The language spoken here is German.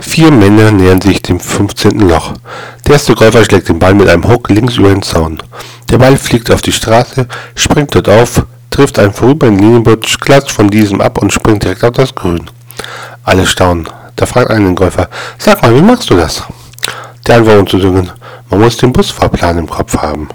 Vier Männer nähern sich dem 15. Loch. Der erste Golfer schlägt den Ball mit einem Hook links über den Zaun. Der Ball fliegt auf die Straße, springt dort auf, trifft einen vorübergehenden Linienbutsch, klatscht von diesem ab und springt direkt auf das Grün. Alle staunen. Da fragt einen Golfer, sag mal, wie machst du das? Der Antwort zu singen, man muss den Busfahrplan im Kopf haben.